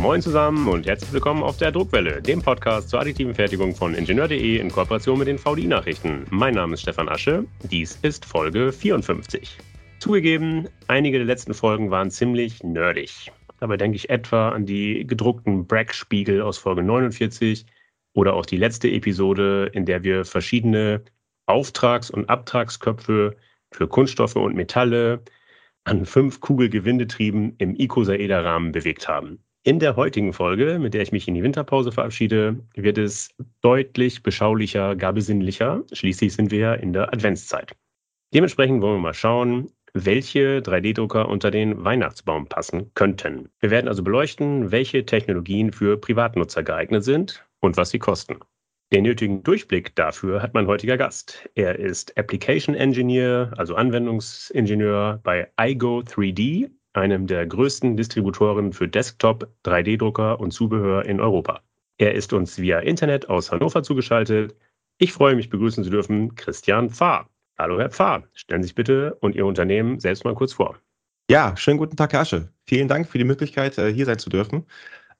Moin zusammen und herzlich willkommen auf der Druckwelle, dem Podcast zur additiven Fertigung von Ingenieur.de in Kooperation mit den VDI-Nachrichten. Mein Name ist Stefan Asche, dies ist Folge 54. Zugegeben, einige der letzten Folgen waren ziemlich nerdig. Dabei denke ich etwa an die gedruckten Bragg-Spiegel aus Folge 49 oder auch die letzte Episode, in der wir verschiedene Auftrags- und Abtragsköpfe für Kunststoffe und Metalle an fünf Kugelgewindetrieben im Icosaeder-Rahmen bewegt haben. In der heutigen Folge, mit der ich mich in die Winterpause verabschiede, wird es deutlich beschaulicher, gar besinnlicher. Schließlich sind wir ja in der Adventszeit. Dementsprechend wollen wir mal schauen, welche 3D-Drucker unter den Weihnachtsbaum passen könnten. Wir werden also beleuchten, welche Technologien für Privatnutzer geeignet sind und was sie kosten. Den nötigen Durchblick dafür hat mein heutiger Gast. Er ist Application Engineer, also Anwendungsingenieur bei iGo 3D einem der größten Distributoren für Desktop, 3D-Drucker und Zubehör in Europa. Er ist uns via Internet aus Hannover zugeschaltet. Ich freue mich, begrüßen zu dürfen Christian Pfarr. Hallo, Herr Pfarr. Stellen Sie sich bitte und Ihr Unternehmen selbst mal kurz vor. Ja, schönen guten Tag, Herr Asche. Vielen Dank für die Möglichkeit, äh, hier sein zu dürfen.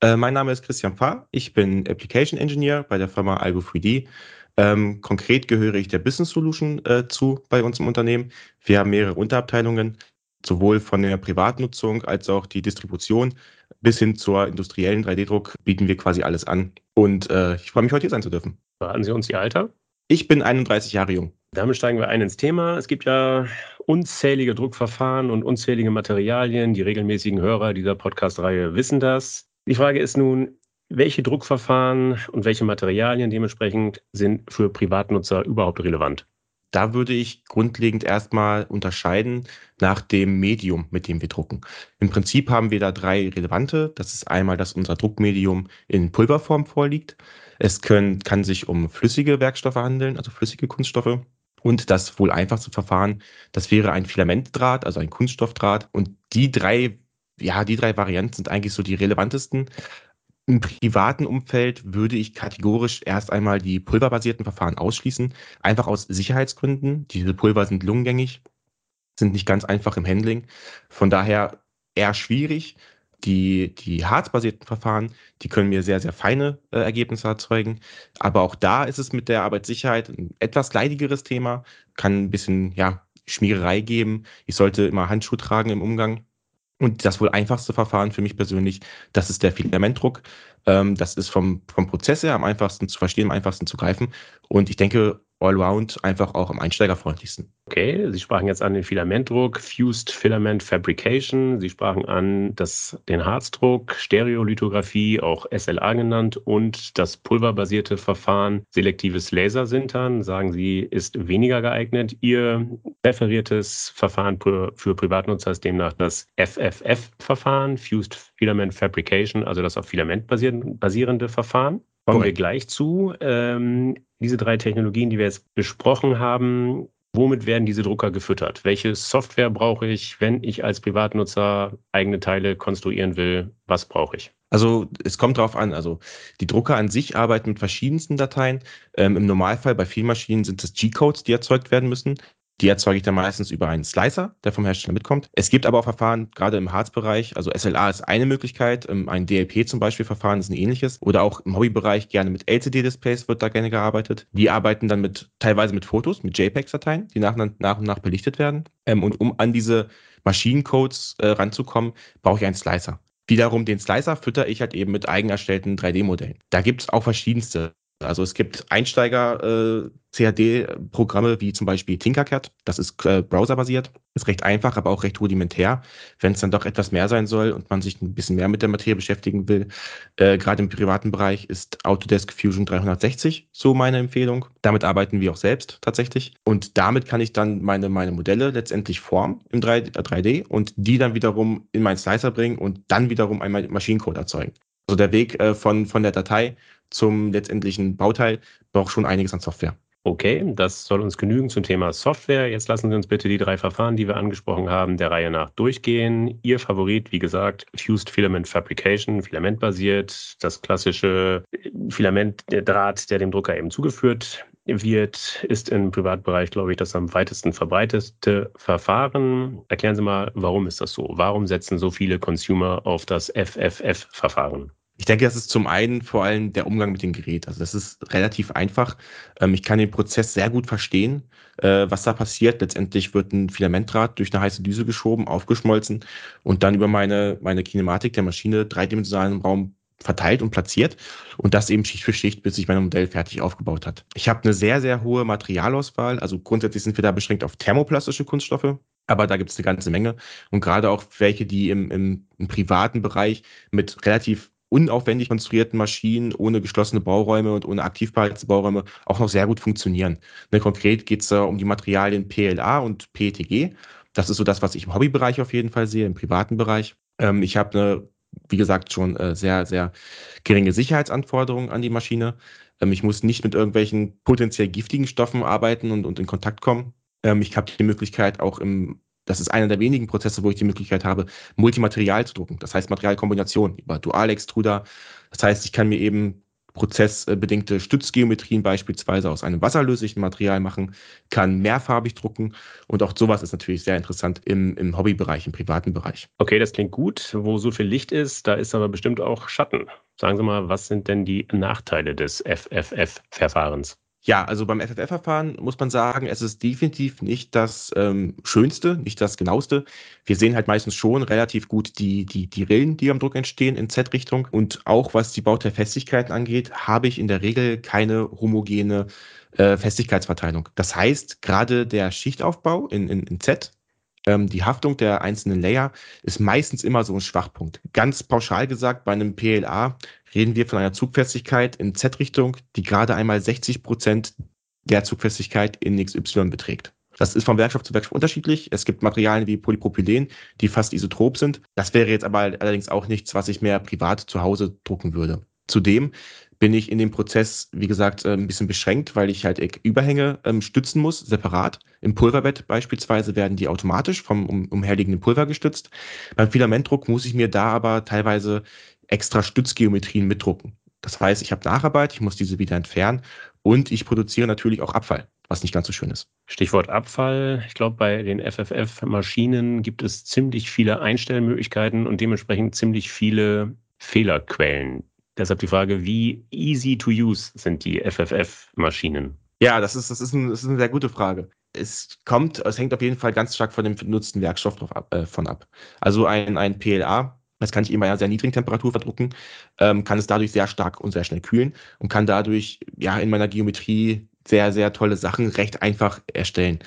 Äh, mein Name ist Christian Pfarr. Ich bin Application Engineer bei der Firma Algo 3D. Ähm, konkret gehöre ich der Business Solution äh, zu bei uns im Unternehmen. Wir haben mehrere Unterabteilungen sowohl von der Privatnutzung als auch die Distribution bis hin zur industriellen 3D-Druck bieten wir quasi alles an. Und äh, ich freue mich, heute hier sein zu dürfen. Verraten Sie uns Ihr Alter? Ich bin 31 Jahre jung. Damit steigen wir ein ins Thema. Es gibt ja unzählige Druckverfahren und unzählige Materialien. Die regelmäßigen Hörer dieser Podcast-Reihe wissen das. Die Frage ist nun, welche Druckverfahren und welche Materialien dementsprechend sind für Privatnutzer überhaupt relevant? Da würde ich grundlegend erstmal unterscheiden nach dem Medium, mit dem wir drucken. Im Prinzip haben wir da drei relevante. Das ist einmal, dass unser Druckmedium in Pulverform vorliegt. Es können, kann sich um flüssige Werkstoffe handeln, also flüssige Kunststoffe. Und das wohl einfachste Verfahren, das wäre ein Filamentdraht, also ein Kunststoffdraht. Und die drei, ja, die drei Varianten sind eigentlich so die relevantesten. Im privaten Umfeld würde ich kategorisch erst einmal die pulverbasierten Verfahren ausschließen, einfach aus Sicherheitsgründen. Diese Pulver sind lungengängig, sind nicht ganz einfach im Handling. Von daher eher schwierig. Die, die harzbasierten Verfahren, die können mir sehr, sehr feine äh, Ergebnisse erzeugen. Aber auch da ist es mit der Arbeitssicherheit ein etwas leidigeres Thema, kann ein bisschen ja, Schmiererei geben. Ich sollte immer Handschuhe tragen im Umgang. Und das wohl einfachste Verfahren für mich persönlich, das ist der Filamentdruck. Ähm, das ist vom, vom Prozess her am einfachsten zu verstehen, am einfachsten zu greifen. Und ich denke, allround einfach auch am einsteigerfreundlichsten. Okay, Sie sprachen jetzt an den Filamentdruck, Fused Filament Fabrication. Sie sprachen an das, den Harzdruck, Stereolithografie, auch SLA genannt, und das pulverbasierte Verfahren selektives Lasersintern. Sagen Sie, ist weniger geeignet. Ihr präferiertes Verfahren für, für Privatnutzer ist demnach das FFF-Verfahren, Fused Filament Fabrication, also das auf Filament basierende Verfahren. Kommen wir gleich zu. Ähm, diese drei Technologien, die wir jetzt besprochen haben, womit werden diese Drucker gefüttert? Welche Software brauche ich, wenn ich als Privatnutzer eigene Teile konstruieren will? Was brauche ich? Also es kommt darauf an. Also die Drucker an sich arbeiten mit verschiedensten Dateien. Ähm, Im Normalfall bei vielen Maschinen sind es G-Codes, die erzeugt werden müssen. Die erzeuge ich dann meistens über einen Slicer, der vom Hersteller mitkommt. Es gibt aber auch Verfahren, gerade im Harzbereich, also SLA ist eine Möglichkeit, ähm, ein DLP zum Beispiel Verfahren ist ein ähnliches. Oder auch im Hobbybereich gerne mit LCD-Displays wird da gerne gearbeitet. Die arbeiten dann mit teilweise mit Fotos, mit JPEG-Dateien, die nach, nach und nach belichtet werden. Ähm, und um an diese Maschinencodes äh, ranzukommen, brauche ich einen Slicer. Wiederum den Slicer fütter ich halt eben mit eigen erstellten 3D-Modellen. Da gibt es auch verschiedenste. Also es gibt Einsteiger äh, wie zum Beispiel Tinkercad. Das ist äh, browserbasiert, ist recht einfach, aber auch recht rudimentär. Wenn es dann doch etwas mehr sein soll und man sich ein bisschen mehr mit der Materie beschäftigen will, äh, gerade im privaten Bereich ist Autodesk Fusion 360 so meine Empfehlung. Damit arbeiten wir auch selbst tatsächlich. Und damit kann ich dann meine, meine Modelle letztendlich formen im 3, 3D und die dann wiederum in meinen Slicer bringen und dann wiederum einmal Maschinencode erzeugen. Also der Weg äh, von, von der Datei zum letztendlichen Bauteil braucht schon einiges an Software. Okay, das soll uns genügen zum Thema Software. Jetzt lassen Sie uns bitte die drei Verfahren, die wir angesprochen haben, der Reihe nach durchgehen. Ihr Favorit, wie gesagt, Fused Filament Fabrication, filamentbasiert, das klassische Filamentdraht, der dem Drucker eben zugeführt wird, ist im Privatbereich, glaube ich, das am weitesten verbreitete Verfahren. Erklären Sie mal, warum ist das so? Warum setzen so viele Consumer auf das FFF-Verfahren? Ich denke, das ist zum einen vor allem der Umgang mit dem Gerät. Also das ist relativ einfach. Ähm, ich kann den Prozess sehr gut verstehen, äh, was da passiert. Letztendlich wird ein Filamentdraht durch eine heiße Düse geschoben, aufgeschmolzen und dann über meine, meine Kinematik der Maschine dreidimensional im Raum verteilt und platziert und das eben Schicht für Schicht, bis sich mein Modell fertig aufgebaut hat. Ich habe eine sehr, sehr hohe Materialauswahl. Also grundsätzlich sind wir da beschränkt auf thermoplastische Kunststoffe, aber da gibt es eine ganze Menge. Und gerade auch welche, die im, im, im privaten Bereich mit relativ unaufwendig konstruierten Maschinen ohne geschlossene Bauräume und ohne aktiv beheizte Bauräume auch noch sehr gut funktionieren. Ne, konkret geht es da um die Materialien PLA und PETG. Das ist so das, was ich im Hobbybereich auf jeden Fall sehe, im privaten Bereich. Ähm, ich habe eine wie gesagt, schon äh, sehr, sehr geringe Sicherheitsanforderungen an die Maschine. Ähm, ich muss nicht mit irgendwelchen potenziell giftigen Stoffen arbeiten und, und in Kontakt kommen. Ähm, ich habe die Möglichkeit auch im, das ist einer der wenigen Prozesse, wo ich die Möglichkeit habe, Multimaterial zu drucken. Das heißt Materialkombination über Dualextruder. Das heißt, ich kann mir eben prozessbedingte Stützgeometrien beispielsweise aus einem wasserlöslichen Material machen, kann mehrfarbig drucken und auch sowas ist natürlich sehr interessant im, im Hobbybereich, im privaten Bereich. Okay, das klingt gut. Wo so viel Licht ist, da ist aber bestimmt auch Schatten. Sagen Sie mal, was sind denn die Nachteile des FFF-Verfahrens? Ja, also beim FFF-Verfahren muss man sagen, es ist definitiv nicht das ähm, Schönste, nicht das Genaueste. Wir sehen halt meistens schon relativ gut die, die, die Rillen, die am Druck entstehen in Z-Richtung. Und auch was die Bauteilfestigkeiten angeht, habe ich in der Regel keine homogene äh, Festigkeitsverteilung. Das heißt, gerade der Schichtaufbau in, in, in Z, ähm, die Haftung der einzelnen Layer ist meistens immer so ein Schwachpunkt. Ganz pauschal gesagt, bei einem PLA reden wir von einer Zugfestigkeit in Z-Richtung, die gerade einmal 60 Prozent der Zugfestigkeit in XY beträgt. Das ist vom Werkstoff zu Werkstoff unterschiedlich. Es gibt Materialien wie Polypropylen, die fast isotrop sind. Das wäre jetzt aber allerdings auch nichts, was ich mehr privat zu Hause drucken würde. Zudem bin ich in dem Prozess, wie gesagt, äh, ein bisschen beschränkt, weil ich halt Überhänge ähm, stützen muss, separat. Im Pulverbett beispielsweise werden die automatisch vom um, umherliegenden Pulver gestützt. Beim Filamentdruck muss ich mir da aber teilweise extra Stützgeometrien mitdrucken. Das heißt, ich habe Nacharbeit, ich muss diese wieder entfernen und ich produziere natürlich auch Abfall, was nicht ganz so schön ist. Stichwort Abfall. Ich glaube, bei den FFF-Maschinen gibt es ziemlich viele Einstellmöglichkeiten und dementsprechend ziemlich viele Fehlerquellen. Deshalb die Frage, wie easy to use sind die FFF-Maschinen? Ja, das ist, das, ist ein, das ist eine sehr gute Frage. Es kommt, es hängt auf jeden Fall ganz stark von dem benutzten Werkstoff drauf ab, äh, von ab. Also ein, ein PLA, das kann ich eben bei einer sehr niedrigen Temperatur verdrucken, ähm, kann es dadurch sehr stark und sehr schnell kühlen und kann dadurch ja in meiner Geometrie sehr, sehr tolle Sachen recht einfach erstellen.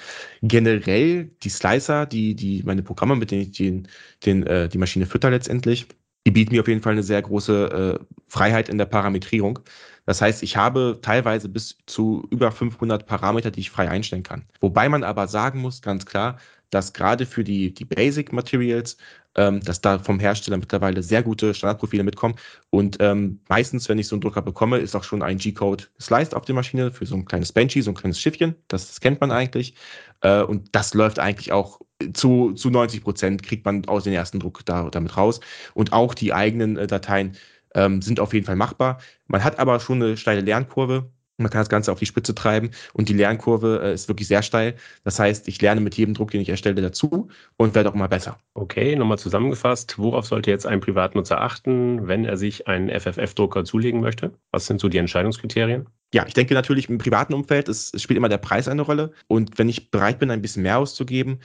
Generell die Slicer, die, die meine Programme, mit denen ich den, den, äh, die Maschine fütter letztendlich, die bieten mir auf jeden Fall eine sehr große äh, Freiheit in der Parametrierung. Das heißt, ich habe teilweise bis zu über 500 Parameter, die ich frei einstellen kann. Wobei man aber sagen muss, ganz klar, dass gerade für die, die Basic Materials, ähm, dass da vom Hersteller mittlerweile sehr gute Standardprofile mitkommen. Und ähm, meistens, wenn ich so einen Drucker bekomme, ist auch schon ein G-Code sliced auf der Maschine für so ein kleines Benchy, so ein kleines Schiffchen. Das, das kennt man eigentlich. Äh, und das läuft eigentlich auch zu, zu 90 Prozent, kriegt man aus dem ersten Druck da, damit raus. Und auch die eigenen äh, Dateien ähm, sind auf jeden Fall machbar. Man hat aber schon eine steile Lernkurve. Man kann das Ganze auf die Spitze treiben und die Lernkurve äh, ist wirklich sehr steil. Das heißt, ich lerne mit jedem Druck, den ich erstelle, dazu und werde auch immer besser. Okay, nochmal zusammengefasst. Worauf sollte jetzt ein Privatnutzer achten, wenn er sich einen FFF-Drucker zulegen möchte? Was sind so die Entscheidungskriterien? Ja, ich denke natürlich im privaten Umfeld, es, es spielt immer der Preis eine Rolle. Und wenn ich bereit bin, ein bisschen mehr auszugeben,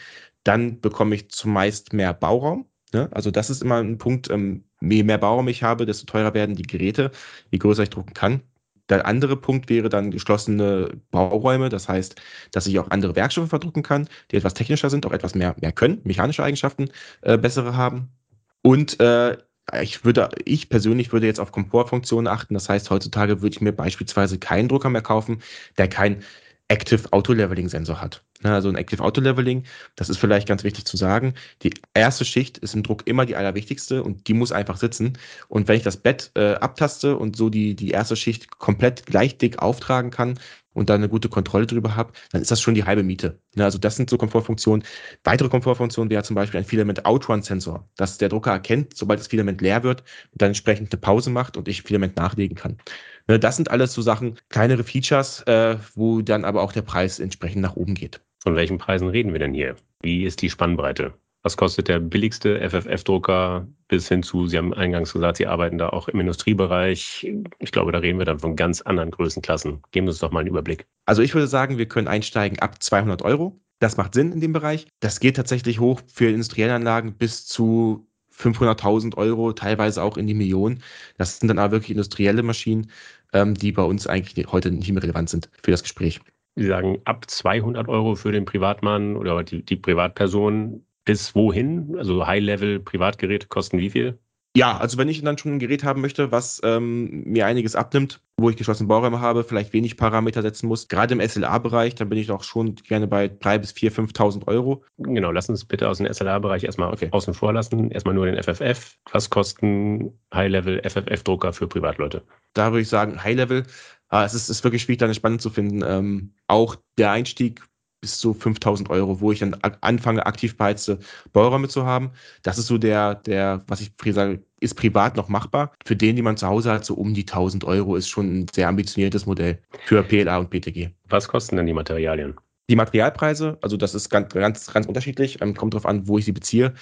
dann bekomme ich zumeist mehr Bauraum. Ne? Also das ist immer ein Punkt, ähm, je mehr Bauraum ich habe, desto teurer werden die Geräte, je größer ich drucken kann. Der andere Punkt wäre dann geschlossene Bauräume. Das heißt, dass ich auch andere Werkstoffe verdrucken kann, die etwas technischer sind, auch etwas mehr, mehr können, mechanische Eigenschaften äh, bessere haben. Und äh, ich würde, ich persönlich würde jetzt auf Komfortfunktionen achten. Das heißt, heutzutage würde ich mir beispielsweise keinen Drucker mehr kaufen, der kein Active Auto Leveling Sensor hat. Also ein Active Auto Leveling, das ist vielleicht ganz wichtig zu sagen. Die erste Schicht ist im Druck immer die allerwichtigste und die muss einfach sitzen. Und wenn ich das Bett äh, abtaste und so die, die erste Schicht komplett gleich dick auftragen kann und da eine gute Kontrolle drüber habe, dann ist das schon die halbe Miete. Also das sind so Komfortfunktionen. Weitere Komfortfunktionen wäre zum Beispiel ein Filament Outrun Sensor, dass der Drucker erkennt, sobald das Filament leer wird dann entsprechend eine Pause macht und ich Filament nachlegen kann. Ne, das sind alles so Sachen, kleinere Features, äh, wo dann aber auch der Preis entsprechend nach oben geht. Von welchen Preisen reden wir denn hier? Wie ist die Spannbreite? Was kostet der billigste FFF-Drucker bis hin zu, Sie haben eingangs gesagt, Sie arbeiten da auch im Industriebereich. Ich glaube, da reden wir dann von ganz anderen Größenklassen. Geben Sie uns doch mal einen Überblick. Also ich würde sagen, wir können einsteigen ab 200 Euro. Das macht Sinn in dem Bereich. Das geht tatsächlich hoch für industrielle Anlagen bis zu 500.000 Euro, teilweise auch in die Millionen. Das sind dann aber wirklich industrielle Maschinen, ähm, die bei uns eigentlich heute nicht mehr relevant sind für das Gespräch. Sie sagen ab 200 Euro für den Privatmann oder die, die Privatperson bis wohin? Also High-Level-Privatgeräte kosten wie viel? Ja, also wenn ich dann schon ein Gerät haben möchte, was ähm, mir einiges abnimmt, wo ich geschlossene Bauräume habe, vielleicht wenig Parameter setzen muss, gerade im SLA-Bereich, dann bin ich auch schon gerne bei 3.000 bis 4.000, 5.000 Euro. Genau, lass uns bitte aus dem SLA-Bereich erstmal okay. außen vor lassen. Erstmal nur den FFF. Was kosten High-Level FFF-Drucker für Privatleute? Da würde ich sagen, High-Level. Äh, es ist, ist wirklich schwierig, da eine Spannung zu finden. Ähm, auch der Einstieg bis zu 5000 Euro, wo ich dann anfange, aktiv beheizte Bauräume zu haben. Das ist so der, der, was ich sage, ist privat noch machbar. Für den, die man zu Hause hat, so um die 1000 Euro ist schon ein sehr ambitioniertes Modell für PLA und PTG. Was kosten denn die Materialien? Die Materialpreise, also das ist ganz, ganz, ganz unterschiedlich, ähm, kommt darauf an, wo ich sie beziehe.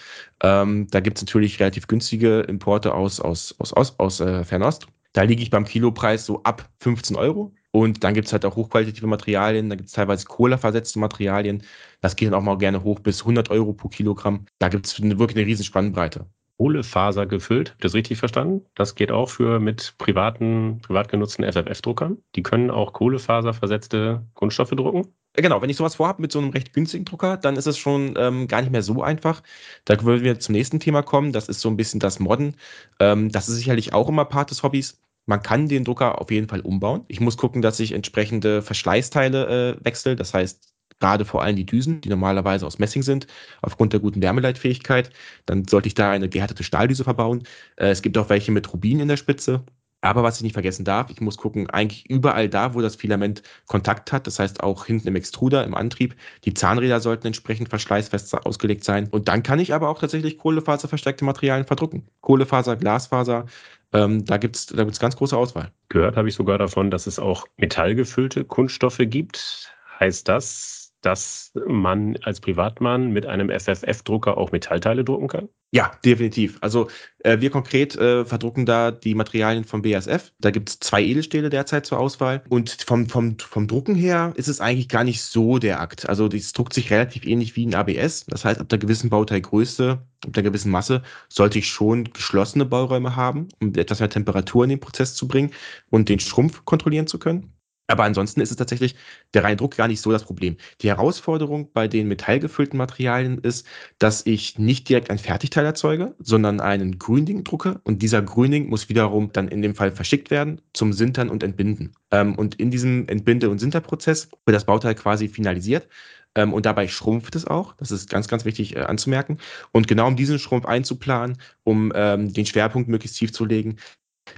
Ähm, da gibt es natürlich relativ günstige Importe aus, aus, aus, aus, aus äh, Fernost. Da liege ich beim Kilopreis so ab 15 Euro. Und dann gibt es halt auch hochqualitative Materialien, da gibt es teilweise kohleversetzte Materialien. Das geht dann auch mal gerne hoch bis 100 Euro pro Kilogramm. Da gibt es wirklich eine riesen Spannbreite. Kohlefaser gefüllt, habe ich das richtig verstanden? Das geht auch für mit privaten, privat genutzten FFF-Druckern. Die können auch kohlefaserversetzte Kunststoffe drucken. Genau, wenn ich sowas vorhabe mit so einem recht günstigen Drucker, dann ist es schon ähm, gar nicht mehr so einfach. Da würden wir zum nächsten Thema kommen. Das ist so ein bisschen das Modden. Ähm, das ist sicherlich auch immer Part des Hobbys. Man kann den Drucker auf jeden Fall umbauen. Ich muss gucken, dass ich entsprechende Verschleißteile äh, wechsle. Das heißt, gerade vor allem die Düsen, die normalerweise aus Messing sind, aufgrund der guten Wärmeleitfähigkeit. Dann sollte ich da eine gehärtete Stahldüse verbauen. Äh, es gibt auch welche mit Rubin in der Spitze. Aber was ich nicht vergessen darf, ich muss gucken, eigentlich überall da, wo das Filament Kontakt hat, das heißt auch hinten im Extruder, im Antrieb, die Zahnräder sollten entsprechend verschleißfest ausgelegt sein. Und dann kann ich aber auch tatsächlich kohlefaserverstärkte Materialien verdrucken. Kohlefaser, Glasfaser, ähm, da gibt es da gibt's ganz große Auswahl. Gehört habe ich sogar davon, dass es auch metallgefüllte Kunststoffe gibt. Heißt das, dass man als Privatmann mit einem FFF-Drucker auch Metallteile drucken kann? Ja, definitiv. Also äh, wir konkret äh, verdrucken da die Materialien vom BASF. Da gibt es zwei Edelstähle derzeit zur Auswahl. Und vom, vom, vom Drucken her ist es eigentlich gar nicht so der Akt. Also das druckt sich relativ ähnlich wie ein ABS. Das heißt, ab der gewissen Bauteilgröße, ab der gewissen Masse, sollte ich schon geschlossene Bauräume haben, um etwas mehr Temperatur in den Prozess zu bringen und den Schrumpf kontrollieren zu können. Aber ansonsten ist es tatsächlich der reine Druck gar nicht so das Problem. Die Herausforderung bei den metallgefüllten Materialien ist, dass ich nicht direkt ein Fertigteil erzeuge, sondern einen Gründing drucke. Und dieser Gründing muss wiederum dann in dem Fall verschickt werden zum Sintern und Entbinden. Ähm, und in diesem Entbinde- und Sinterprozess wird das Bauteil quasi finalisiert. Ähm, und dabei schrumpft es auch. Das ist ganz, ganz wichtig äh, anzumerken. Und genau um diesen Schrumpf einzuplanen, um ähm, den Schwerpunkt möglichst tief zu legen,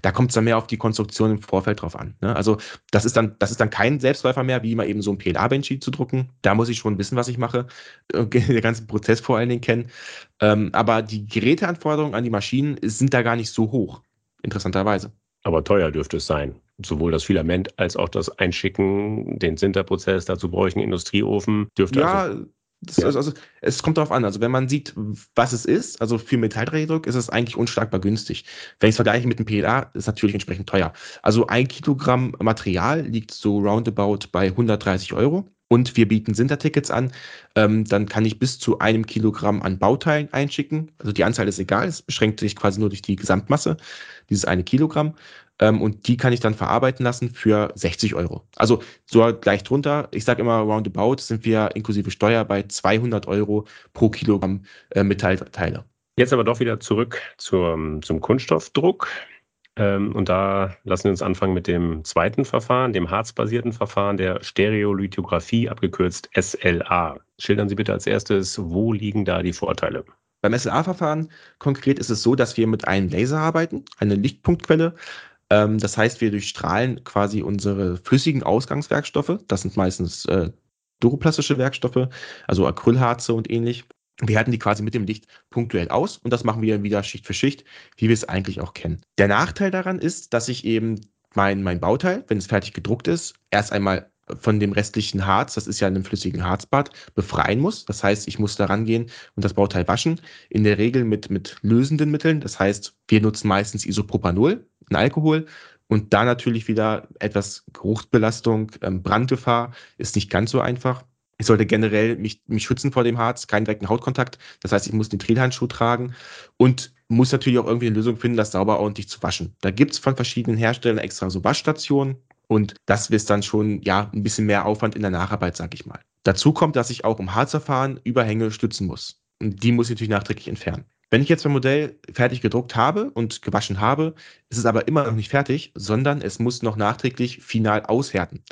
da kommt es dann mehr auf die Konstruktion im Vorfeld drauf an. Ne? Also das ist dann, das ist dann kein Selbstläufer mehr, wie mal eben so ein PLA-Banshee zu drucken. Da muss ich schon wissen, was ich mache, den ganzen Prozess vor allen Dingen kennen. Ähm, aber die Geräteanforderungen an die Maschinen sind da gar nicht so hoch, interessanterweise. Aber teuer dürfte es sein. Sowohl das Filament als auch das Einschicken, den Sinterprozess, dazu brauche ich einen Industrieofen. Dürfte ja, also ja. also, es kommt darauf an. Also wenn man sieht, was es ist, also für Metalldrehdruck ist es eigentlich unschlagbar günstig. Wenn ich es vergleiche mit dem PLA, ist es natürlich entsprechend teuer. Also ein Kilogramm Material liegt so roundabout bei 130 Euro. Und wir bieten Sinter-Tickets an. Ähm, dann kann ich bis zu einem Kilogramm an Bauteilen einschicken. Also die Anzahl ist egal, es beschränkt sich quasi nur durch die Gesamtmasse, dieses eine Kilogramm. Ähm, und die kann ich dann verarbeiten lassen für 60 Euro. Also so gleich drunter. Ich sage immer, roundabout sind wir inklusive Steuer bei 200 Euro pro Kilogramm äh, Metallteile. Jetzt aber doch wieder zurück zum, zum Kunststoffdruck. Ähm, und da lassen wir uns anfangen mit dem zweiten Verfahren, dem harzbasierten Verfahren der Stereolithografie, abgekürzt SLA. Schildern Sie bitte als erstes, wo liegen da die Vorteile? Beim SLA-Verfahren konkret ist es so, dass wir mit einem Laser arbeiten, eine Lichtpunktquelle, ähm, das heißt, wir durchstrahlen quasi unsere flüssigen Ausgangswerkstoffe. Das sind meistens äh, duroplastische Werkstoffe, also Acrylharze und ähnlich. Wir härten die quasi mit dem Licht punktuell aus und das machen wir wieder Schicht für Schicht, wie wir es eigentlich auch kennen. Der Nachteil daran ist, dass ich eben mein, mein Bauteil, wenn es fertig gedruckt ist, erst einmal von dem restlichen Harz, das ist ja in einem flüssigen Harzbad, befreien muss. Das heißt, ich muss da rangehen und das Bauteil waschen. In der Regel mit, mit lösenden Mitteln. Das heißt, wir nutzen meistens Isopropanol, ein Alkohol. Und da natürlich wieder etwas Geruchsbelastung, ähm, Brandgefahr ist nicht ganz so einfach. Ich sollte generell mich, mich schützen vor dem Harz, keinen direkten Hautkontakt. Das heißt, ich muss den Trilhandschuh tragen und muss natürlich auch irgendwie eine Lösung finden, das sauber ordentlich zu waschen. Da gibt es von verschiedenen Herstellern extra so Waschstationen und das ist dann schon ja ein bisschen mehr Aufwand in der Nacharbeit, sag ich mal. Dazu kommt, dass ich auch im Harzverfahren Überhänge stützen muss. Und die muss ich natürlich nachträglich entfernen. Wenn ich jetzt mein Modell fertig gedruckt habe und gewaschen habe, ist es aber immer noch nicht fertig, sondern es muss noch nachträglich final aushärten.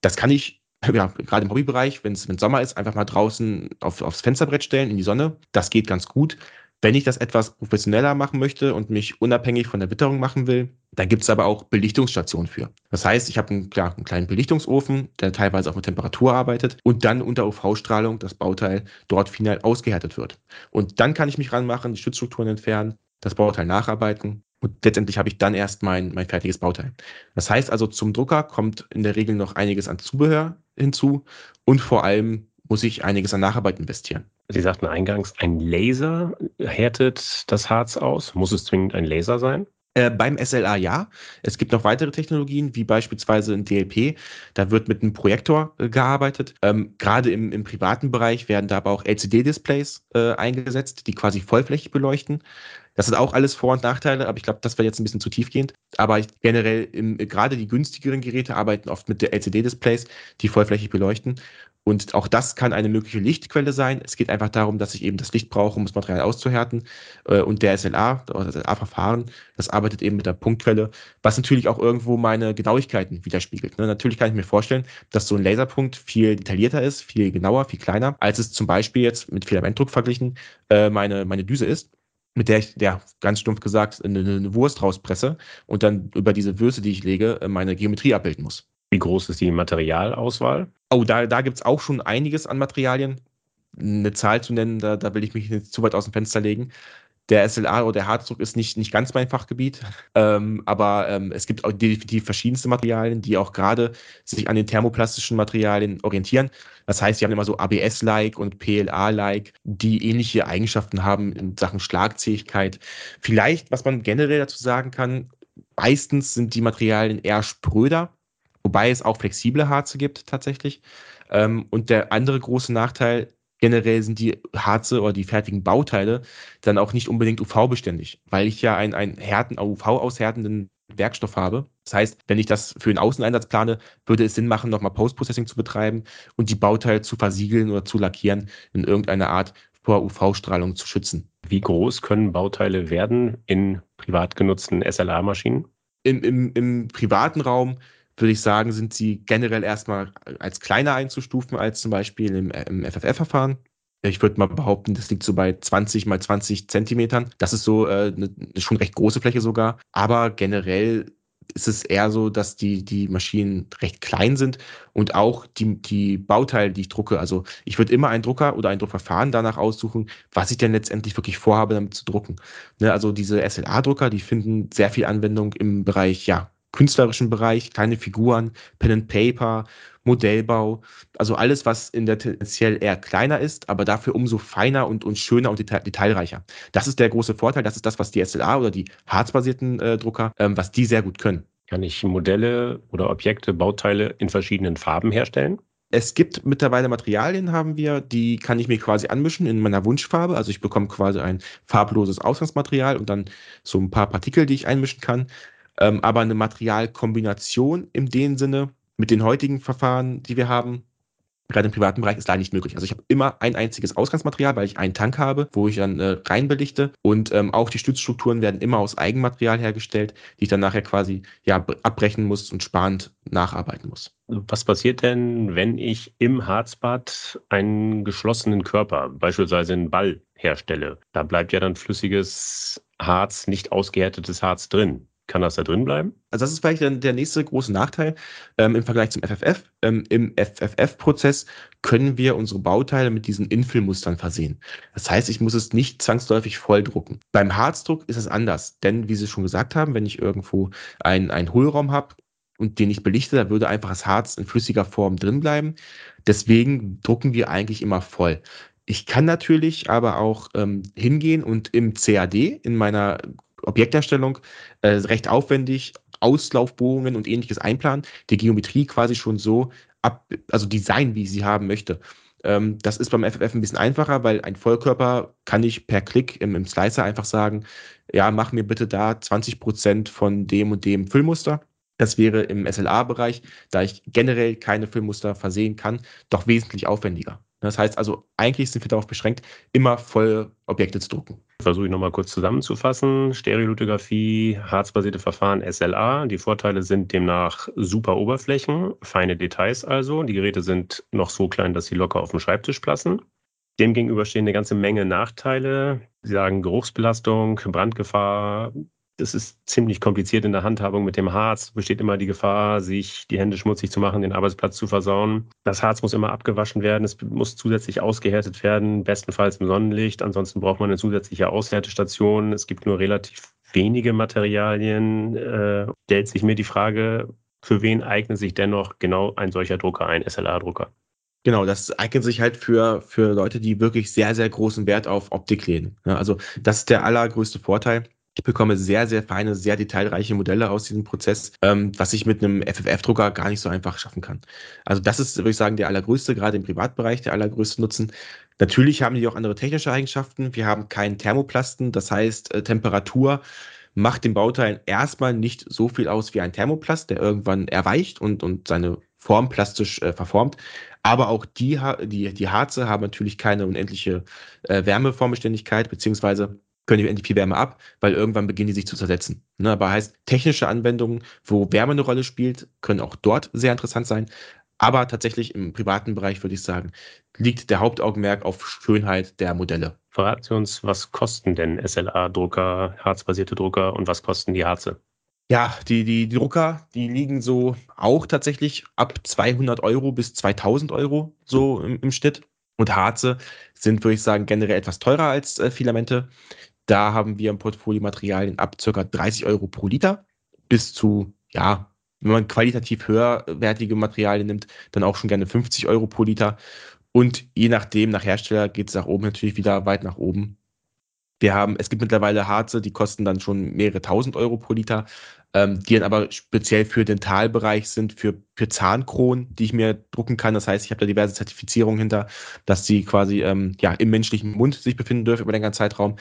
Das kann ich ja, gerade im Hobbybereich, wenn es Sommer ist, einfach mal draußen auf, aufs Fensterbrett stellen, in die Sonne. Das geht ganz gut. Wenn ich das etwas professioneller machen möchte und mich unabhängig von der Witterung machen will, da gibt es aber auch Belichtungsstationen für. Das heißt, ich habe einen, klar, einen kleinen Belichtungsofen, der teilweise auch mit Temperatur arbeitet und dann unter UV-Strahlung das Bauteil dort final ausgehärtet wird. Und dann kann ich mich ranmachen, die Schutzstrukturen entfernen, das Bauteil nacharbeiten und letztendlich habe ich dann erst mein, mein fertiges Bauteil. Das heißt also, zum Drucker kommt in der Regel noch einiges an Zubehör hinzu und vor allem muss ich einiges an Nacharbeit investieren. Sie sagten eingangs, ein Laser härtet das Harz aus. Muss es zwingend ein Laser sein? Äh, beim SLA ja. Es gibt noch weitere Technologien, wie beispielsweise ein DLP. Da wird mit einem Projektor äh, gearbeitet. Ähm, Gerade im, im privaten Bereich werden da aber auch LCD-Displays äh, eingesetzt, die quasi vollflächig beleuchten. Das hat auch alles Vor- und Nachteile, aber ich glaube, das wäre jetzt ein bisschen zu tiefgehend. Aber generell, im, gerade die günstigeren Geräte arbeiten oft mit LCD-Displays, die vollflächig beleuchten. Und auch das kann eine mögliche Lichtquelle sein. Es geht einfach darum, dass ich eben das Licht brauche, um das Material auszuhärten. Äh, und der SLA, das SLA-Verfahren, das arbeitet eben mit der Punktquelle, was natürlich auch irgendwo meine Genauigkeiten widerspiegelt. Ne? Natürlich kann ich mir vorstellen, dass so ein Laserpunkt viel detaillierter ist, viel genauer, viel kleiner, als es zum Beispiel jetzt mit Filamentdruck verglichen äh, meine, meine Düse ist mit der ich, ja, ganz stumpf gesagt, eine, eine Wurst rauspresse und dann über diese Würste, die ich lege, meine Geometrie abbilden muss. Wie groß ist die Materialauswahl? Oh, da, da gibt es auch schon einiges an Materialien. Eine Zahl zu nennen, da, da will ich mich nicht zu weit aus dem Fenster legen. Der SLA oder der Harzdruck ist nicht, nicht ganz mein Fachgebiet, ähm, aber ähm, es gibt auch definitiv verschiedenste Materialien, die auch gerade sich an den thermoplastischen Materialien orientieren. Das heißt, sie haben immer so ABS-like und PLA-like, die ähnliche Eigenschaften haben in Sachen Schlagzähigkeit. Vielleicht, was man generell dazu sagen kann, meistens sind die Materialien eher spröder, wobei es auch flexible Harze gibt tatsächlich. Ähm, und der andere große Nachteil generell sind die Harze oder die fertigen Bauteile dann auch nicht unbedingt UV-beständig, weil ich ja einen, einen Härten, UV-aushärtenden Werkstoff habe. Das heißt, wenn ich das für einen Außeneinsatz plane, würde es Sinn machen, nochmal Post-Processing zu betreiben und die Bauteile zu versiegeln oder zu lackieren, in irgendeiner Art vor UV-Strahlung zu schützen. Wie groß können Bauteile werden in privat genutzten SLA-Maschinen? Im, im, Im privaten Raum würde ich sagen, sind sie generell erstmal als kleiner einzustufen als zum Beispiel im, im FFF-Verfahren. Ich würde mal behaupten, das liegt so bei 20 mal 20 Zentimetern. Das ist so äh, eine, eine schon recht große Fläche sogar. Aber generell ist es eher so, dass die, die Maschinen recht klein sind und auch die, die Bauteile, die ich drucke. Also ich würde immer einen Drucker oder ein Druckverfahren danach aussuchen, was ich denn letztendlich wirklich vorhabe, damit zu drucken. Ne, also diese SLA-Drucker, die finden sehr viel Anwendung im Bereich ja, künstlerischen Bereich, kleine Figuren, Pen and Paper, Modellbau, also alles, was in der tendenziell eher kleiner ist, aber dafür umso feiner und, und schöner und detail detailreicher. Das ist der große Vorteil, das ist das, was die SLA oder die harzbasierten äh, Drucker, ähm, was die sehr gut können. Kann ich Modelle oder Objekte, Bauteile in verschiedenen Farben herstellen? Es gibt mittlerweile Materialien, haben wir, die kann ich mir quasi anmischen in meiner Wunschfarbe. Also ich bekomme quasi ein farbloses Ausgangsmaterial und dann so ein paar Partikel, die ich einmischen kann. Ähm, aber eine Materialkombination in dem Sinne mit den heutigen Verfahren, die wir haben, gerade im privaten Bereich, ist leider nicht möglich. Also ich habe immer ein einziges Ausgangsmaterial, weil ich einen Tank habe, wo ich dann äh, reinbelichte. Und ähm, auch die Stützstrukturen werden immer aus Eigenmaterial hergestellt, die ich dann nachher quasi ja, abbrechen muss und sparend nacharbeiten muss. Was passiert denn, wenn ich im Harzbad einen geschlossenen Körper, beispielsweise einen Ball, herstelle? Da bleibt ja dann flüssiges Harz, nicht ausgehärtetes Harz drin. Kann das da drin bleiben? Also das ist vielleicht dann der nächste große Nachteil ähm, im Vergleich zum FFF. Ähm, Im FFF-Prozess können wir unsere Bauteile mit diesen Infillmustern versehen. Das heißt, ich muss es nicht zwangsläufig volldrucken. Beim Harzdruck ist es anders, denn wie Sie schon gesagt haben, wenn ich irgendwo einen Hohlraum habe, und den ich belichte, da würde einfach das Harz in flüssiger Form drin bleiben. Deswegen drucken wir eigentlich immer voll. Ich kann natürlich aber auch ähm, hingehen und im CAD, in meiner Objekterstellung, äh, recht aufwendig Auslaufbohrungen und ähnliches einplanen, die Geometrie quasi schon so ab, also designen, wie ich sie haben möchte. Ähm, das ist beim FFF ein bisschen einfacher, weil ein Vollkörper kann ich per Klick im, im Slicer einfach sagen, ja, mach mir bitte da 20% von dem und dem Füllmuster das wäre im SLA-Bereich, da ich generell keine Filmmuster versehen kann, doch wesentlich aufwendiger. Das heißt also, eigentlich sind wir darauf beschränkt, immer voll Objekte zu drucken. Versuche ich nochmal kurz zusammenzufassen. Stereolithografie, harzbasierte Verfahren, SLA. Die Vorteile sind demnach super Oberflächen, feine Details also. Die Geräte sind noch so klein, dass sie locker auf dem Schreibtisch platzen. Demgegenüber stehen eine ganze Menge Nachteile. Sie sagen Geruchsbelastung, Brandgefahr, das ist ziemlich kompliziert in der Handhabung mit dem Harz. Besteht immer die Gefahr, sich die Hände schmutzig zu machen, den Arbeitsplatz zu versauen. Das Harz muss immer abgewaschen werden. Es muss zusätzlich ausgehärtet werden, bestenfalls im Sonnenlicht. Ansonsten braucht man eine zusätzliche Aushärtestation. Es gibt nur relativ wenige Materialien. Äh, stellt sich mir die Frage, für wen eignet sich dennoch genau ein solcher Drucker, ein SLA-Drucker? Genau, das eignet sich halt für, für Leute, die wirklich sehr, sehr großen Wert auf Optik legen. also das ist der allergrößte Vorteil. Ich bekomme sehr, sehr feine, sehr detailreiche Modelle aus diesem Prozess, ähm, was ich mit einem FFF-Drucker gar nicht so einfach schaffen kann. Also das ist, würde ich sagen, der allergrößte, gerade im Privatbereich, der allergrößte Nutzen. Natürlich haben die auch andere technische Eigenschaften. Wir haben keinen Thermoplasten, das heißt äh, Temperatur macht den Bauteilen erstmal nicht so viel aus wie ein Thermoplast, der irgendwann erweicht und, und seine Form plastisch äh, verformt. Aber auch die, die, die Harze haben natürlich keine unendliche äh, Wärmeformbeständigkeit, beziehungsweise können die endlich Wärme ab, weil irgendwann beginnen die sich zu zersetzen. Ne, aber heißt, technische Anwendungen, wo Wärme eine Rolle spielt, können auch dort sehr interessant sein. Aber tatsächlich im privaten Bereich würde ich sagen, liegt der Hauptaugenmerk auf Schönheit der Modelle. Verraten Sie uns, was kosten denn SLA-Drucker, harzbasierte Drucker und was kosten die Harze? Ja, die, die, die Drucker, die liegen so auch tatsächlich ab 200 Euro bis 2000 Euro so im, im Schnitt. Und Harze sind, würde ich sagen, generell etwas teurer als äh, Filamente. Da haben wir im Portfolio Materialien ab ca. 30 Euro pro Liter bis zu, ja, wenn man qualitativ höherwertige Materialien nimmt, dann auch schon gerne 50 Euro pro Liter. Und je nachdem, nach Hersteller geht es nach oben natürlich wieder weit nach oben. Wir haben, es gibt mittlerweile Harze, die kosten dann schon mehrere tausend Euro pro Liter, ähm, die dann aber speziell für den Talbereich sind, für, für Zahnkronen, die ich mir drucken kann. Das heißt, ich habe da diverse Zertifizierungen hinter, dass sie quasi ähm, ja, im menschlichen Mund sich befinden dürfen über den ganzen Zeitraum.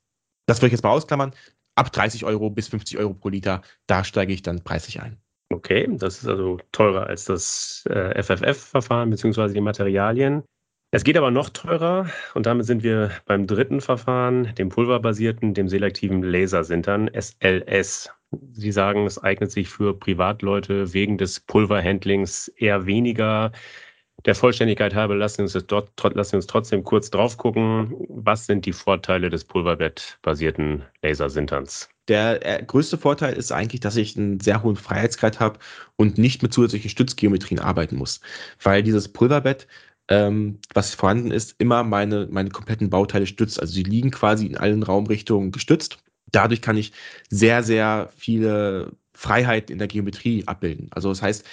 Das würde ich jetzt mal ausklammern. Ab 30 Euro bis 50 Euro pro Liter, da steige ich dann preislich ein. Okay, das ist also teurer als das äh, FFF-Verfahren bzw. die Materialien. Es geht aber noch teurer und damit sind wir beim dritten Verfahren, dem pulverbasierten, dem selektiven Lasersintern, SLS. Sie sagen, es eignet sich für Privatleute wegen des Pulverhandlings eher weniger. Der Vollständigkeit halber lassen wir uns, dort, uns trotzdem kurz drauf gucken. Was sind die Vorteile des Pulverbettbasierten Lasersinterns? Der äh, größte Vorteil ist eigentlich, dass ich einen sehr hohen Freiheitsgrad habe und nicht mit zusätzlichen Stützgeometrien arbeiten muss. Weil dieses Pulverbett, ähm, was vorhanden ist, immer meine, meine kompletten Bauteile stützt. Also sie liegen quasi in allen Raumrichtungen gestützt. Dadurch kann ich sehr, sehr viele Freiheiten in der Geometrie abbilden. Also das heißt,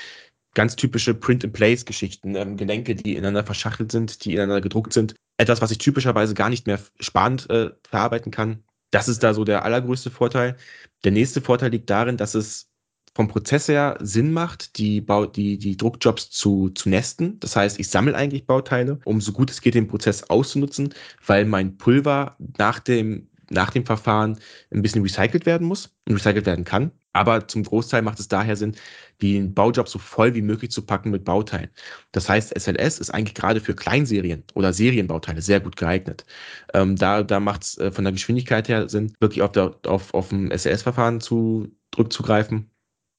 ganz typische Print-and-Place-Geschichten, ähm, Gelenke, die ineinander verschachtelt sind, die ineinander gedruckt sind. Etwas, was ich typischerweise gar nicht mehr spannend äh, verarbeiten kann. Das ist da so der allergrößte Vorteil. Der nächste Vorteil liegt darin, dass es vom Prozess her Sinn macht, die, Bau die, die Druckjobs zu, zu nesten. Das heißt, ich sammle eigentlich Bauteile, um so gut es geht den Prozess auszunutzen, weil mein Pulver nach dem, nach dem Verfahren ein bisschen recycelt werden muss und recycelt werden kann. Aber zum Großteil macht es daher Sinn, den Baujob so voll wie möglich zu packen mit Bauteilen. Das heißt, SLS ist eigentlich gerade für Kleinserien oder Serienbauteile sehr gut geeignet. Ähm, da da macht es äh, von der Geschwindigkeit her Sinn, wirklich auf, der, auf, auf ein SLS-Verfahren zu, zurückzugreifen.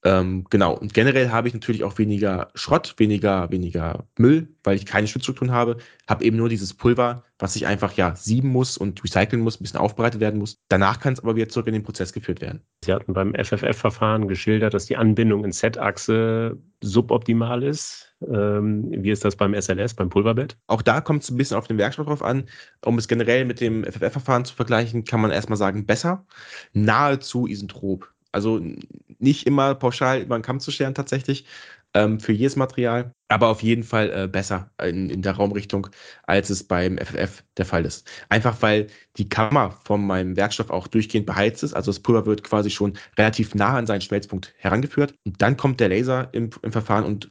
Ähm, genau. Und generell habe ich natürlich auch weniger Schrott, weniger, weniger Müll, weil ich keine Schutzstrukturen habe. Habe eben nur dieses Pulver, was ich einfach ja sieben muss und recyceln muss, ein bisschen aufbereitet werden muss. Danach kann es aber wieder zurück in den Prozess geführt werden. Sie hatten beim FFF-Verfahren geschildert, dass die Anbindung in Z-Achse suboptimal ist. Ähm, wie ist das beim SLS, beim Pulverbett? Auch da kommt es ein bisschen auf den Werkstoff drauf an. Um es generell mit dem FFF-Verfahren zu vergleichen, kann man erstmal sagen, besser. Nahezu isentrop. Also nicht immer pauschal über den Kamm zu scheren tatsächlich ähm, für jedes Material, aber auf jeden Fall äh, besser in, in der Raumrichtung, als es beim FFF der Fall ist. Einfach weil die Kammer von meinem Werkstoff auch durchgehend beheizt ist. Also das Pulver wird quasi schon relativ nah an seinen Schmelzpunkt herangeführt. Und dann kommt der Laser im, im Verfahren und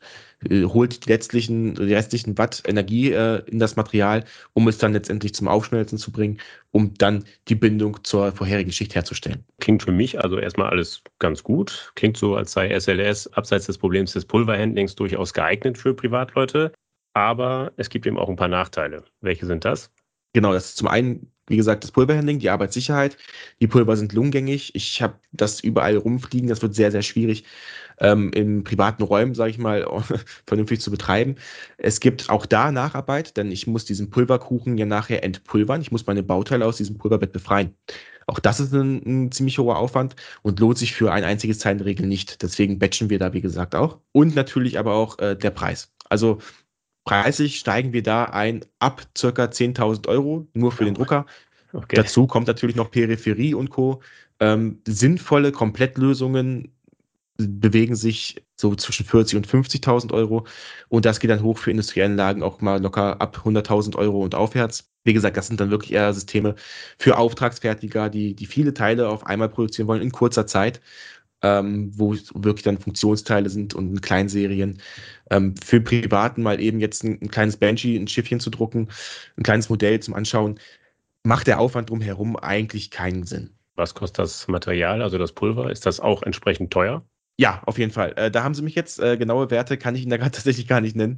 äh, holt die letztlichen, die restlichen Watt Energie äh, in das Material, um es dann letztendlich zum Aufschmelzen zu bringen, um dann die Bindung zur vorherigen Schicht herzustellen. Klingt für mich also erstmal alles ganz gut. Klingt so, als sei SLS abseits des Problems des Pulverhandlings durchaus geeignet für Privatleute. Aber es gibt eben auch ein paar Nachteile. Welche sind das? Genau, das ist zum einen wie gesagt, das Pulverhandling, die Arbeitssicherheit. Die Pulver sind lungengängig. Ich habe das überall rumfliegen. Das wird sehr, sehr schwierig, ähm, in privaten Räumen, sage ich mal, vernünftig zu betreiben. Es gibt auch da Nacharbeit, denn ich muss diesen Pulverkuchen ja nachher entpulvern. Ich muss meine Bauteile aus diesem Pulverbett befreien. Auch das ist ein, ein, ziemlich hoher Aufwand und lohnt sich für ein einziges Zeitenregel nicht. Deswegen batchen wir da, wie gesagt, auch. Und natürlich aber auch äh, der Preis. Also Preislich steigen wir da ein ab circa 10.000 Euro nur für den Drucker. Okay. Dazu kommt natürlich noch Peripherie und Co. Ähm, sinnvolle Komplettlösungen bewegen sich so zwischen 40 und 50.000 Euro und das geht dann hoch für Industrieanlagen auch mal locker ab 100.000 Euro und aufwärts. Wie gesagt, das sind dann wirklich eher Systeme für Auftragsfertiger, die, die viele Teile auf einmal produzieren wollen in kurzer Zeit ähm, wo wirklich dann Funktionsteile sind und in Kleinserien. Ähm, für Privaten mal eben jetzt ein, ein, kleines Banshee, ein Schiffchen zu drucken, ein kleines Modell zum Anschauen, macht der Aufwand drumherum eigentlich keinen Sinn. Was kostet das Material, also das Pulver? Ist das auch entsprechend teuer? Ja, auf jeden Fall. Äh, da haben Sie mich jetzt, äh, genaue Werte kann ich Ihnen da gerade tatsächlich gar nicht nennen.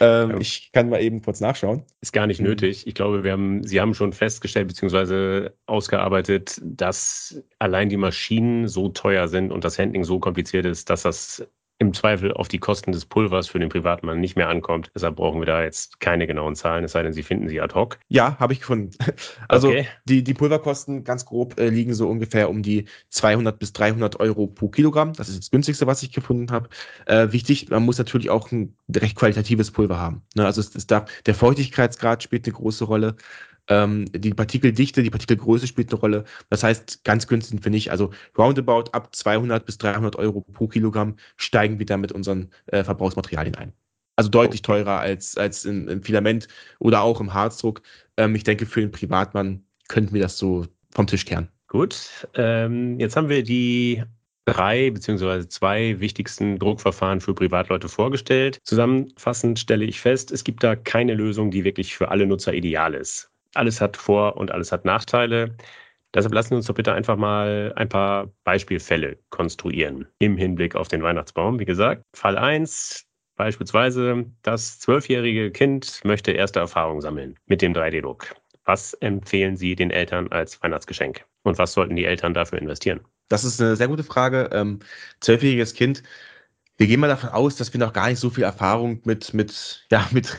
Ähm, ja. Ich kann mal eben kurz nachschauen. Ist gar nicht mhm. nötig. Ich glaube, wir haben, Sie haben schon festgestellt bzw. ausgearbeitet, dass allein die Maschinen so teuer sind und das Handling so kompliziert ist, dass das im Zweifel auf die Kosten des Pulvers für den Privatmann nicht mehr ankommt. Deshalb brauchen wir da jetzt keine genauen Zahlen, es sei denn, Sie finden sie ad hoc. Ja, habe ich gefunden. Also okay. die, die Pulverkosten ganz grob äh, liegen so ungefähr um die 200 bis 300 Euro pro Kilogramm. Das ist das günstigste, was ich gefunden habe. Äh, wichtig, man muss natürlich auch ein recht qualitatives Pulver haben. Ne? Also es, es darf, der Feuchtigkeitsgrad spielt eine große Rolle. Ähm, die Partikeldichte, die Partikelgröße spielt eine Rolle. Das heißt, ganz günstig finde ich, also roundabout ab 200 bis 300 Euro pro Kilogramm steigen wir da mit unseren äh, Verbrauchsmaterialien ein. Also deutlich teurer als, als im, im Filament oder auch im Harzdruck. Ähm, ich denke, für den Privatmann könnten wir das so vom Tisch kehren. Gut, ähm, jetzt haben wir die drei beziehungsweise zwei wichtigsten Druckverfahren für Privatleute vorgestellt. Zusammenfassend stelle ich fest, es gibt da keine Lösung, die wirklich für alle Nutzer ideal ist alles hat Vor- und alles hat Nachteile. Deshalb lassen wir uns doch bitte einfach mal ein paar Beispielfälle konstruieren im Hinblick auf den Weihnachtsbaum. Wie gesagt, Fall 1, beispielsweise das zwölfjährige Kind möchte erste Erfahrungen sammeln mit dem 3D-Druck. Was empfehlen Sie den Eltern als Weihnachtsgeschenk? Und was sollten die Eltern dafür investieren? Das ist eine sehr gute Frage. Ähm, zwölfjähriges Kind wir gehen mal davon aus, dass wir noch gar nicht so viel Erfahrung mit, mit, ja, mit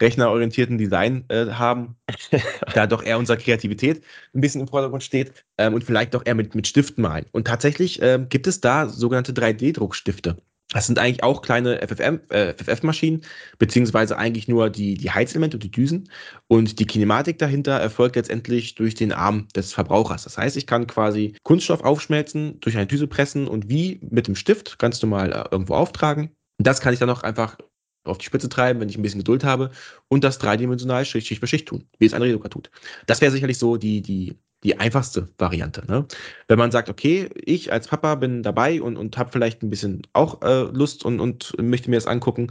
rechnerorientierten Design äh, haben, da doch eher unsere Kreativität ein bisschen im Vordergrund steht ähm, und vielleicht doch eher mit, mit Stiften malen. Und tatsächlich ähm, gibt es da sogenannte 3D-Druckstifte. Das sind eigentlich auch kleine FFM, äh, FFF-Maschinen, beziehungsweise eigentlich nur die, die Heizelemente und die Düsen. Und die Kinematik dahinter erfolgt letztendlich durch den Arm des Verbrauchers. Das heißt, ich kann quasi Kunststoff aufschmelzen, durch eine Düse pressen und wie mit dem Stift ganz normal äh, irgendwo auftragen. Und das kann ich dann auch einfach auf die Spitze treiben, wenn ich ein bisschen Geduld habe und das dreidimensional Schicht, Schicht für Schicht tun, wie es ein Redoka tut. Das wäre sicherlich so die, die die einfachste Variante. Ne? Wenn man sagt, okay, ich als Papa bin dabei und, und habe vielleicht ein bisschen auch äh, Lust und, und möchte mir das angucken,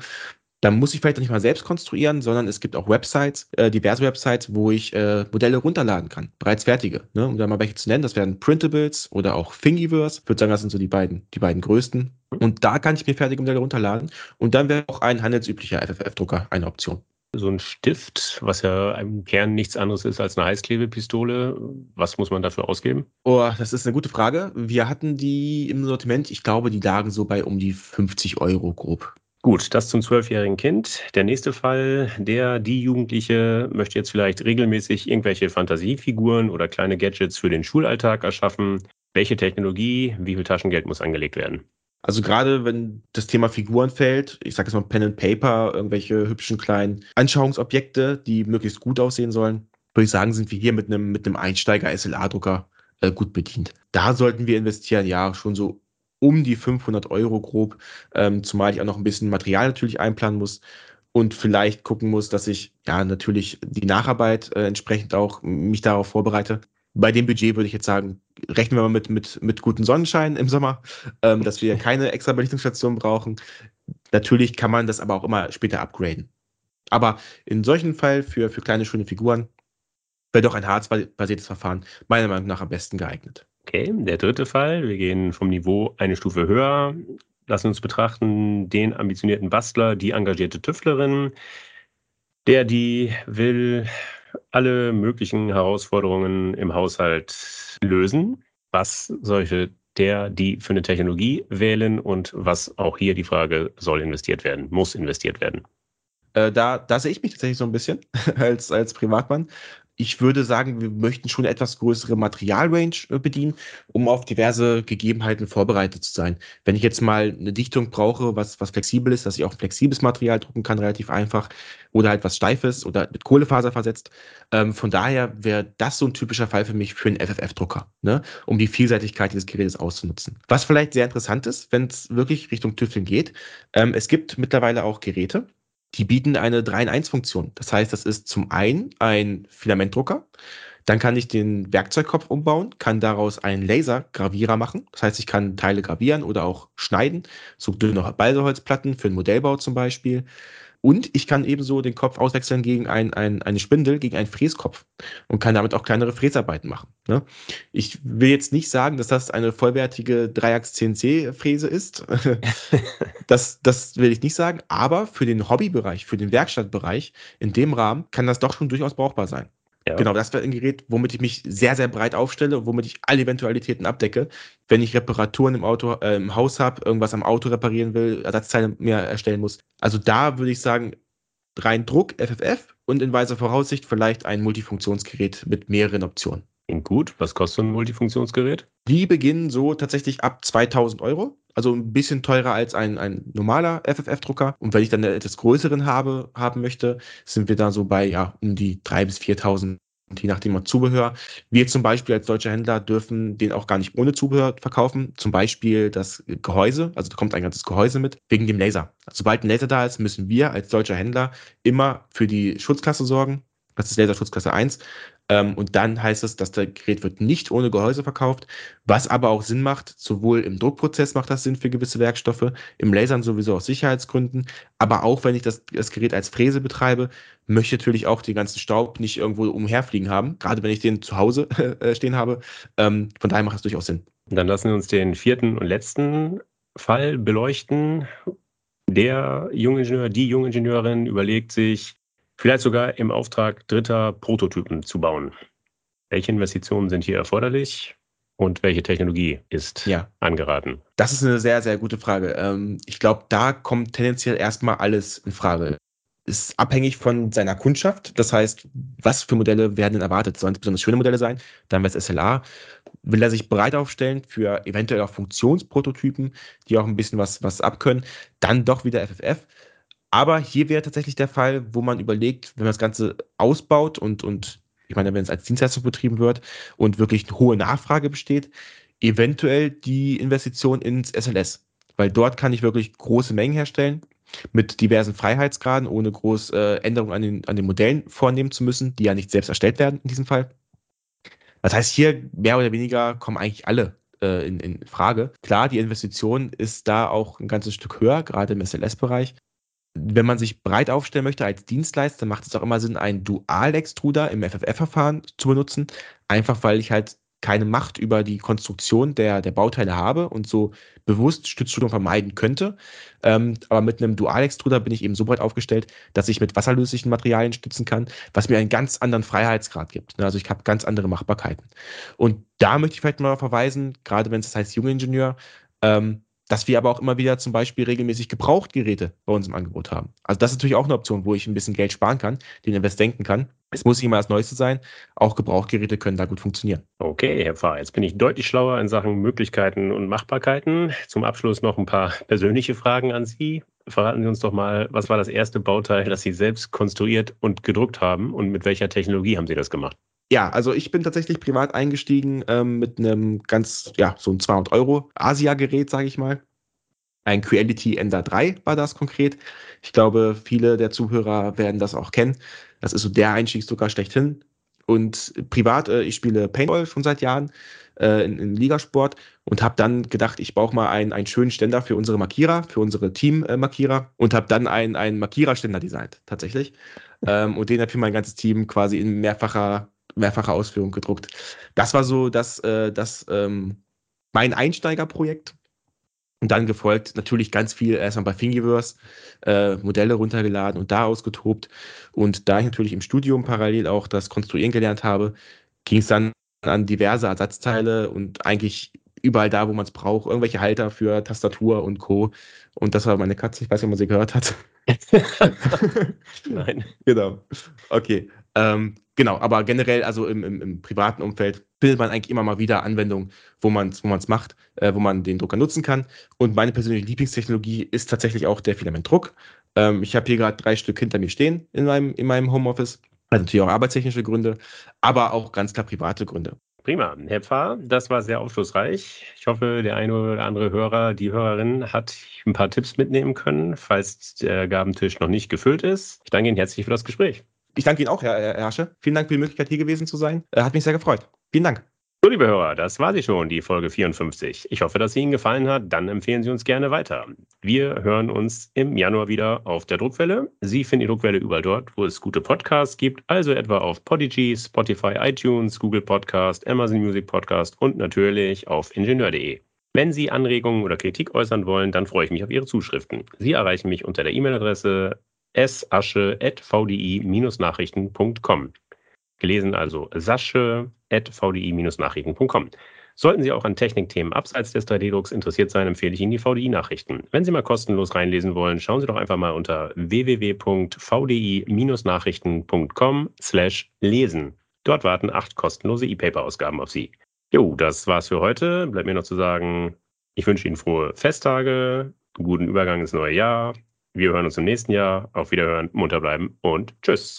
dann muss ich vielleicht nicht mal selbst konstruieren, sondern es gibt auch Websites, äh, diverse Websites, wo ich äh, Modelle runterladen kann, bereits fertige. Ne? Um da mal welche zu nennen, das wären Printables oder auch Thingiverse. Ich würde sagen, das sind so die beiden, die beiden größten. Und da kann ich mir fertige Modelle runterladen. Und dann wäre auch ein handelsüblicher FFF-Drucker eine Option. So ein Stift, was ja im Kern nichts anderes ist als eine Heißklebepistole. Was muss man dafür ausgeben? Oh, das ist eine gute Frage. Wir hatten die im Sortiment. Ich glaube, die lagen so bei um die 50 Euro grob. Gut, das zum zwölfjährigen Kind. Der nächste Fall, der, die Jugendliche möchte jetzt vielleicht regelmäßig irgendwelche Fantasiefiguren oder kleine Gadgets für den Schulalltag erschaffen. Welche Technologie, wie viel Taschengeld muss angelegt werden? Also gerade wenn das Thema Figuren fällt, ich sage jetzt mal Pen and Paper, irgendwelche hübschen kleinen Anschauungsobjekte, die möglichst gut aussehen sollen, würde ich sagen, sind wir hier mit einem mit einem Einsteiger SLA-Drucker äh, gut bedient. Da sollten wir investieren, ja, schon so um die 500 Euro grob, ähm, zumal ich auch noch ein bisschen Material natürlich einplanen muss und vielleicht gucken muss, dass ich ja natürlich die Nacharbeit äh, entsprechend auch mich darauf vorbereite. Bei dem Budget würde ich jetzt sagen, rechnen wir mal mit, mit, mit guten Sonnenschein im Sommer, ähm, dass wir keine extra Belichtungsstation brauchen. Natürlich kann man das aber auch immer später upgraden. Aber in solchen Fall für, für kleine, schöne Figuren wäre doch ein harzbasiertes Verfahren meiner Meinung nach am besten geeignet. Okay, der dritte Fall. Wir gehen vom Niveau eine Stufe höher. Lassen uns betrachten den ambitionierten Bastler, die engagierte Tüftlerin, der die will alle möglichen Herausforderungen im Haushalt lösen. Was sollte der, die für eine Technologie wählen und was auch hier die Frage, soll investiert werden, muss investiert werden? Äh, da, da sehe ich mich tatsächlich so ein bisschen als, als Privatmann ich würde sagen, wir möchten schon etwas größere Materialrange äh, bedienen, um auf diverse Gegebenheiten vorbereitet zu sein. Wenn ich jetzt mal eine Dichtung brauche, was, was flexibel ist, dass ich auch flexibles Material drucken kann, relativ einfach, oder halt was Steifes oder mit Kohlefaser versetzt. Ähm, von daher wäre das so ein typischer Fall für mich für einen FFF-Drucker, ne? um die Vielseitigkeit dieses Gerätes auszunutzen. Was vielleicht sehr interessant ist, wenn es wirklich Richtung Tüfteln geht, ähm, es gibt mittlerweile auch Geräte, die bieten eine 3-in-1-Funktion. Das heißt, das ist zum einen ein Filamentdrucker, dann kann ich den Werkzeugkopf umbauen, kann daraus einen Lasergravierer machen. Das heißt, ich kann Teile gravieren oder auch schneiden, so dünne Balseholzplatten für den Modellbau zum Beispiel. Und ich kann ebenso den Kopf auswechseln gegen ein, ein, eine Spindel, gegen einen Fräskopf und kann damit auch kleinere Fräsarbeiten machen. Ne? Ich will jetzt nicht sagen, dass das eine vollwertige Dreiachs-CNC-Fräse ist. das, das will ich nicht sagen. Aber für den Hobbybereich, für den Werkstattbereich, in dem Rahmen, kann das doch schon durchaus brauchbar sein. Ja. Genau, das wäre ein Gerät, womit ich mich sehr, sehr breit aufstelle und womit ich alle Eventualitäten abdecke. Wenn ich Reparaturen im Auto, äh, im Haus habe, irgendwas am Auto reparieren will, Ersatzteile mehr erstellen muss. Also da würde ich sagen, rein Druck, FFF und in weiser Voraussicht vielleicht ein Multifunktionsgerät mit mehreren Optionen. Klingt gut. Was kostet so ein Multifunktionsgerät? Die beginnen so tatsächlich ab 2000 Euro. Also ein bisschen teurer als ein, ein normaler FFF-Drucker. Und wenn ich dann einen etwas größeren habe, haben möchte, sind wir da so bei ja, um die 3.000 bis 4.000 je nachdem auch Zubehör. Wir zum Beispiel als deutscher Händler dürfen den auch gar nicht ohne Zubehör verkaufen. Zum Beispiel das Gehäuse, also da kommt ein ganzes Gehäuse mit, wegen dem Laser. Sobald ein Laser da ist, müssen wir als deutscher Händler immer für die Schutzklasse sorgen. Das ist Laserschutzklasse 1. Ähm, und dann heißt es, dass das Gerät wird nicht ohne Gehäuse verkauft, was aber auch Sinn macht. Sowohl im Druckprozess macht das Sinn für gewisse Werkstoffe, im Lasern sowieso aus Sicherheitsgründen, aber auch wenn ich das, das Gerät als Fräse betreibe, möchte ich natürlich auch den ganzen Staub nicht irgendwo umherfliegen haben, gerade wenn ich den zu Hause äh, stehen habe. Ähm, von daher macht das durchaus Sinn. Dann lassen wir uns den vierten und letzten Fall beleuchten. Der Jungingenieur, die Jungingenieurin überlegt sich, vielleicht sogar im Auftrag dritter Prototypen zu bauen. Welche Investitionen sind hier erforderlich und welche Technologie ist ja. angeraten? Das ist eine sehr, sehr gute Frage. Ähm, ich glaube, da kommt tendenziell erstmal alles in Frage. Ist abhängig von seiner Kundschaft. Das heißt, was für Modelle werden denn erwartet? Sollen es besonders schöne Modelle sein? Dann wäre es SLA. Will er sich bereit aufstellen für eventuell auch Funktionsprototypen, die auch ein bisschen was, was abkönnen? Dann doch wieder FFF. Aber hier wäre tatsächlich der Fall, wo man überlegt, wenn man das Ganze ausbaut und, und ich meine, wenn es als Dienstleistung betrieben wird und wirklich eine hohe Nachfrage besteht, eventuell die Investition ins SLS. Weil dort kann ich wirklich große Mengen herstellen mit diversen Freiheitsgraden, ohne groß äh, Änderungen an den, an den Modellen vornehmen zu müssen, die ja nicht selbst erstellt werden in diesem Fall. Das heißt, hier mehr oder weniger kommen eigentlich alle äh, in, in Frage. Klar, die Investition ist da auch ein ganzes Stück höher, gerade im SLS-Bereich wenn man sich breit aufstellen möchte als Dienstleister, macht es auch immer Sinn, einen Dual-Extruder im FFF-Verfahren zu benutzen. Einfach weil ich halt keine Macht über die Konstruktion der, der Bauteile habe und so bewusst Stützstrudung vermeiden könnte. Ähm, aber mit einem Dual-Extruder bin ich eben so breit aufgestellt, dass ich mit wasserlöslichen Materialien stützen kann, was mir einen ganz anderen Freiheitsgrad gibt. Ne? Also ich habe ganz andere Machbarkeiten. Und da möchte ich vielleicht mal verweisen, gerade wenn es das heißt Jungingenieur, ähm, dass wir aber auch immer wieder zum Beispiel regelmäßig Gebrauchtgeräte bei uns im Angebot haben. Also das ist natürlich auch eine Option, wo ich ein bisschen Geld sparen kann, den Invest denken kann. Es muss nicht immer das Neueste sein. Auch Gebrauchtgeräte können da gut funktionieren. Okay, Herr Pfarrer, jetzt bin ich deutlich schlauer in Sachen Möglichkeiten und Machbarkeiten. Zum Abschluss noch ein paar persönliche Fragen an Sie. Verraten Sie uns doch mal, was war das erste Bauteil, das Sie selbst konstruiert und gedruckt haben und mit welcher Technologie haben Sie das gemacht? Ja, also ich bin tatsächlich privat eingestiegen ähm, mit einem ganz, ja, so ein 200 Euro Asia-Gerät, sage ich mal. Ein Creality Ender 3 war das konkret. Ich glaube, viele der Zuhörer werden das auch kennen. Das ist so der Einstiegsdrucker schlechthin. Und privat, äh, ich spiele Paintball schon seit Jahren äh, in, in Ligasport und habe dann gedacht, ich brauche mal einen, einen schönen Ständer für unsere Markierer, für unsere Team-Markierer und habe dann einen, einen Markiererständer designt, tatsächlich. Ähm, und den hat für mein ganzes Team quasi in mehrfacher mehrfache Ausführung gedruckt. Das war so das, äh, das ähm, mein Einsteigerprojekt. Und dann gefolgt natürlich ganz viel erstmal bei Thingiverse, äh, Modelle runtergeladen und da ausgetobt. Und da ich natürlich im Studium parallel auch das Konstruieren gelernt habe, ging es dann an diverse Ersatzteile und eigentlich überall da, wo man es braucht, irgendwelche Halter für Tastatur und Co. Und das war meine Katze, ich weiß nicht, ob man sie gehört hat. Nein. Genau. Okay. Ähm, genau, aber generell, also im, im, im, privaten Umfeld, findet man eigentlich immer mal wieder Anwendungen, wo man es wo macht, äh, wo man den Drucker nutzen kann. Und meine persönliche Lieblingstechnologie ist tatsächlich auch der Filamentdruck. Ähm, ich habe hier gerade drei Stück hinter mir stehen in meinem, in meinem Homeoffice. Also natürlich auch arbeitstechnische Gründe, aber auch ganz klar private Gründe. Prima. Herr Pfarr, das war sehr aufschlussreich. Ich hoffe, der eine oder andere Hörer, die Hörerin hat ein paar Tipps mitnehmen können, falls der Gabentisch noch nicht gefüllt ist. Ich danke Ihnen herzlich für das Gespräch. Ich danke Ihnen auch, Herr Herrsche. Vielen Dank für die Möglichkeit, hier gewesen zu sein. Äh, hat mich sehr gefreut. Vielen Dank. So, liebe Hörer, das war sie schon, die Folge 54. Ich hoffe, dass sie Ihnen gefallen hat. Dann empfehlen Sie uns gerne weiter. Wir hören uns im Januar wieder auf der Druckwelle. Sie finden die Druckwelle überall dort, wo es gute Podcasts gibt, also etwa auf Podigy, Spotify, iTunes, Google Podcast, Amazon Music Podcast und natürlich auf ingenieur.de. Wenn Sie Anregungen oder Kritik äußern wollen, dann freue ich mich auf Ihre Zuschriften. Sie erreichen mich unter der E-Mail-Adresse sasche.vdi-nachrichten.com. Gelesen also sasche.vdi-nachrichten.com. Sollten Sie auch an Technikthemen abseits des 3D-Drucks interessiert sein, empfehle ich Ihnen die VDI-Nachrichten. Wenn Sie mal kostenlos reinlesen wollen, schauen Sie doch einfach mal unter www.vdi-nachrichten.com slash lesen. Dort warten acht kostenlose E-Paper-Ausgaben auf Sie. Jo, das war's für heute. Bleibt mir noch zu sagen, ich wünsche Ihnen frohe Festtage, guten Übergang ins neue Jahr wir hören uns im nächsten Jahr. Auf Wiederhören, munter bleiben und tschüss.